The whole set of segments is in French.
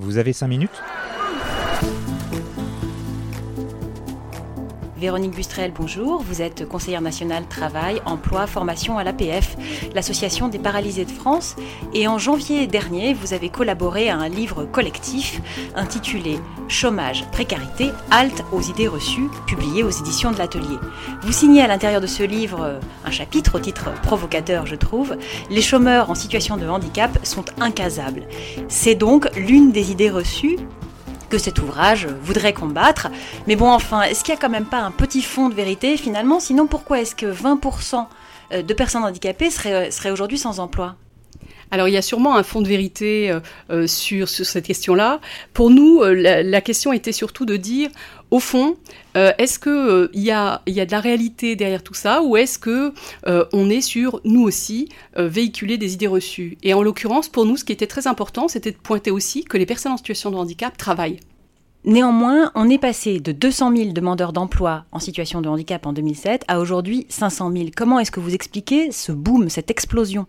Vous avez 5 minutes? Véronique Bustrel, bonjour. Vous êtes conseillère nationale travail, emploi, formation à l'APF, l'association des paralysés de France. Et en janvier dernier, vous avez collaboré à un livre collectif intitulé Chômage, précarité, halte aux idées reçues, publié aux éditions de l'Atelier. Vous signez à l'intérieur de ce livre un chapitre au titre provocateur, je trouve. Les chômeurs en situation de handicap sont incasables. C'est donc l'une des idées reçues que cet ouvrage voudrait combattre. Mais bon, enfin, est-ce qu'il n'y a quand même pas un petit fond de vérité finalement? Sinon, pourquoi est-ce que 20% de personnes handicapées seraient, seraient aujourd'hui sans emploi? Alors il y a sûrement un fond de vérité euh, euh, sur, sur, cette question-là. Pour nous, euh, la, question était surtout de dire, au fond, est-ce qu'il y, a, de la réalité derrière tout ça ou est-ce que on est sur, nous aussi, véhiculer des idées reçues? Et en l'occurrence, pour nous, ce qui était très important, c'était de pointer aussi que les personnes en situation de handicap travaillent. Néanmoins, on est passé de 200 000 demandeurs d'emploi en situation de handicap en 2007 à aujourd'hui 500 000. Comment est-ce que vous expliquez ce boom, cette explosion?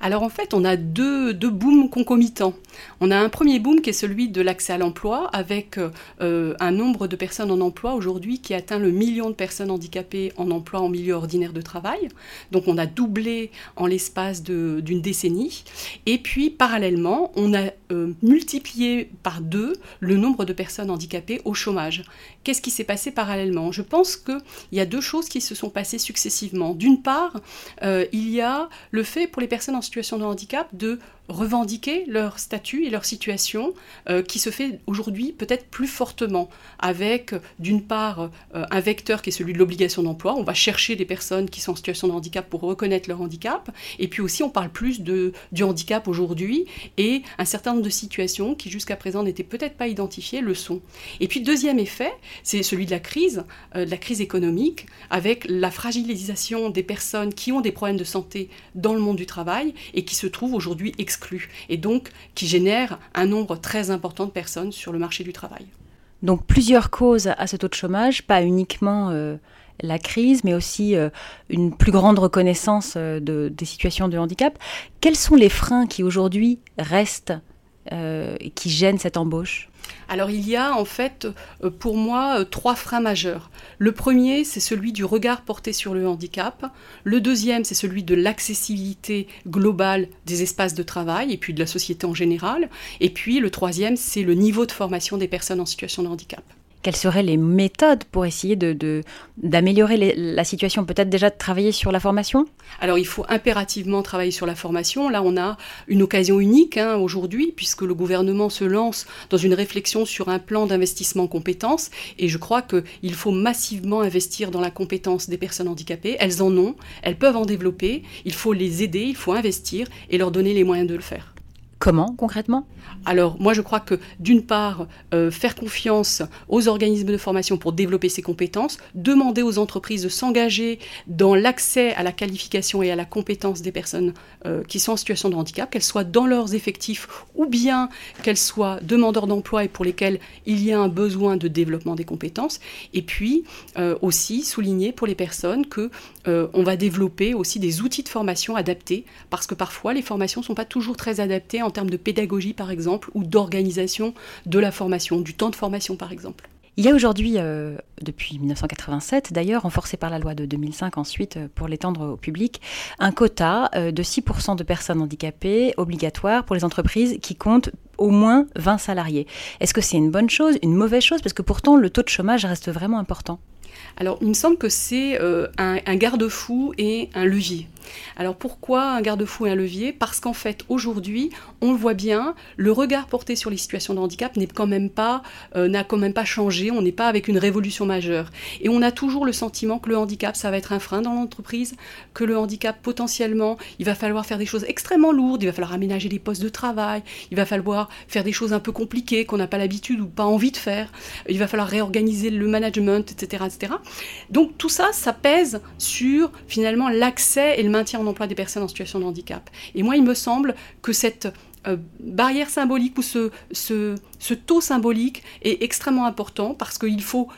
Alors en fait, on a deux, deux booms concomitants. On a un premier boom qui est celui de l'accès à l'emploi, avec euh, un nombre de personnes en emploi aujourd'hui qui atteint le million de personnes handicapées en emploi en milieu ordinaire de travail. Donc on a doublé en l'espace d'une décennie. Et puis parallèlement, on a euh, multiplié par deux le nombre de personnes handicapées au chômage. Qu'est-ce qui s'est passé parallèlement? Je pense qu'il y a deux choses qui se sont passées successivement. D'une part, euh, il y a le fait pour les personnes en situation de handicap de revendiquer leur statut et leur situation euh, qui se fait aujourd'hui peut-être plus fortement. Avec d'une part euh, un vecteur qui est celui de l'obligation d'emploi. On va chercher des personnes qui sont en situation de handicap pour reconnaître leur handicap. Et puis aussi on parle plus de, du handicap aujourd'hui et un certain nombre de situations qui jusqu'à présent n'étaient peut-être pas identifiées le sont. Et puis deuxième effet c'est celui de la crise euh, de la crise économique. Avec la fragilisation des personnes qui ont des problèmes de santé dans le monde du travail et qui se trouvent aujourd'hui et donc qui génère un nombre très important de personnes sur le marché du travail. Donc plusieurs causes à ce taux de chômage, pas uniquement euh, la crise, mais aussi euh, une plus grande reconnaissance euh, de, des situations de handicap. Quels sont les freins qui aujourd'hui restent euh, qui gênent cette embauche alors il y a en fait euh, pour moi euh, trois freins majeurs. Le premier, c'est celui du regard porté sur le handicap. Le deuxième, c'est celui de l'accessibilité globale des espaces de travail et puis de la société en général. Et puis le troisième, c'est le niveau de formation des personnes en situation de handicap quelles seraient les méthodes pour essayer d'améliorer de, la situation? Peut-être déjà de travailler sur la formation? Alors il faut impérativement travailler sur la formation. Là on a une occasion unique hein, aujourd'hui puisque le gouvernement se lance dans une réflexion sur un plan d'investissement compétences et je crois qu'il faut massivement investir dans la compétence des personnes handicapées. Elles en ont, elles peuvent en développer, il faut les aider, il faut investir et leur donner les moyens de le faire. Comment concrètement? Alors moi je crois que d'une part euh, faire confiance aux organismes de formation pour développer ces compétences, demander aux entreprises de s'engager dans l'accès à la qualification et à la compétence des personnes euh, qui sont en situation de handicap, qu'elles soient dans leurs effectifs ou bien qu'elles soient demandeurs d'emploi et pour lesquelles il y a un besoin de développement des compétences, et puis euh, aussi souligner pour les personnes que on va développer aussi des outils de formation adaptés parce que parfois les formations ne sont pas toujours très adaptées en termes de pédagogie par exemple ou d'organisation de la formation, du temps de formation par exemple. Il y a aujourd'hui, euh, depuis 1987 d'ailleurs, renforcé par la loi de 2005 ensuite euh, pour l'étendre au public, un quota euh, de 6% de personnes handicapées obligatoire pour les entreprises qui comptent au moins 20 salariés. Est-ce que c'est une bonne chose, une mauvaise chose? Parce que pourtant le taux de chômage reste vraiment important. Alors, il me semble que c'est euh, un garde-fou et un levier. Alors pourquoi un garde-fou et un levier? Parce qu'en fait, aujourd'hui, on le voit bien, le regard porté sur les situations de handicap euh, n'a quand même pas changé, on n'est pas avec une révolution majeure. Et on a toujours le sentiment que le handicap, ça va être un frein dans l'entreprise, que le handicap, potentiellement, il va falloir faire des choses extrêmement lourdes, il va falloir aménager des postes de travail, il va falloir faire des choses un peu compliquées qu'on n'a pas l'habitude ou pas envie de faire, il va falloir réorganiser le management, etc. Donc tout ça, ça pèse sur finalement l'accès et le maintien en emploi des personnes en situation de handicap. Et moi, il me semble que cette euh, barrière symbolique ou ce, taux symbolique est extrêmement important parce qu'il faut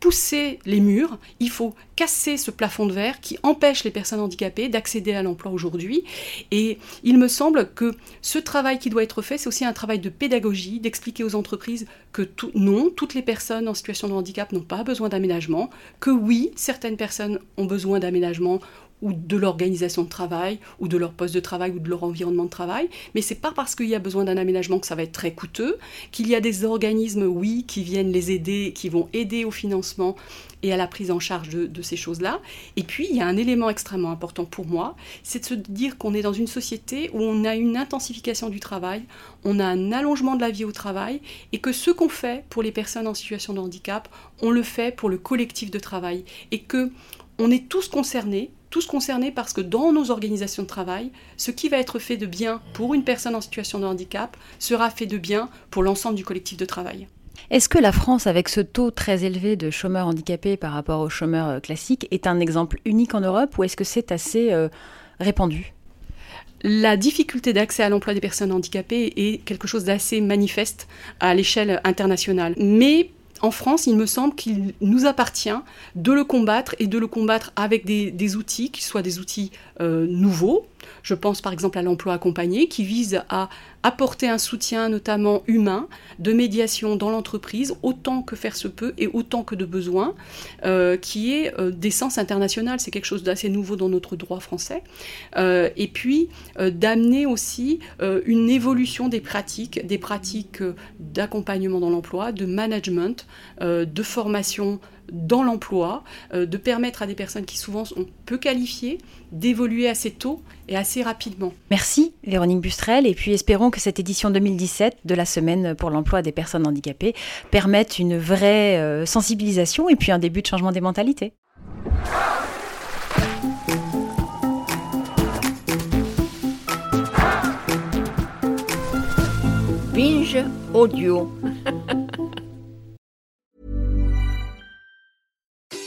pousser les murs, il faut casser ce plafond de verre qui empêche les personnes handicapées d'accéder à l'emploi aujourd'hui. Et il me semble que ce travail qui doit être fait, c'est aussi un travail de pédagogie, d'expliquer aux entreprises que non, toutes les personnes en situation de handicap n'ont pas besoin d'aménagement, que oui, certaines personnes ont besoin d'aménagement ou de l'organisation de travail, ou de leur poste de travail, ou de leur environnement de travail. Mais c'est pas parce qu'il y a besoin d'un aménagement que ça va être très coûteux, qu'il y a des organismes, oui, qui viennent les aider, qui vont aider au financement et à la prise en charge de, ces choses-là. Et puis, il y a un élément extrêmement important pour moi, c'est de se dire qu'on est dans une société où on a une intensification du travail, on a un allongement de la vie au travail, et que ce qu'on fait pour les personnes en situation de handicap, on le fait pour le collectif de travail, et que on est tous concernés, tous concernés parce que dans nos organisations de travail, ce qui va être fait de bien pour une personne en situation de handicap sera fait de bien pour l'ensemble du collectif de travail. Est-ce que la France, avec ce taux très élevé de chômeurs handicapés par rapport aux chômeurs euh, classiques, est un exemple unique en Europe ou est-ce que c'est assez euh, répandu? La difficulté d'accès à l'emploi des personnes handicapées est quelque chose d'assez manifeste à l'échelle internationale. Mais en France, il me semble qu'il nous appartient de le combattre et de le combattre avec des, outils, qui soient des outils euh, nouveaux. Je pense par exemple à l'emploi accompagné, qui vise à apporter un soutien notamment humain, de médiation dans l'entreprise, autant que faire se peut et autant que de besoin, euh, qui est euh, d'essence internationale. C'est quelque chose d'assez nouveau dans notre droit français. Euh, et puis d'amener aussi une évolution des pratiques, des pratiques d'accompagnement dans l'emploi, de management, de formation dans l'emploi, euh, de permettre à des personnes qui souvent sont peu qualifiées d'évoluer assez tôt et assez rapidement. Merci Véronique Bustrel et puis espérons que cette édition 2017 de la semaine pour l'emploi des personnes handicapées permette une vraie euh, sensibilisation et puis un début de changement des mentalités. Binge audio.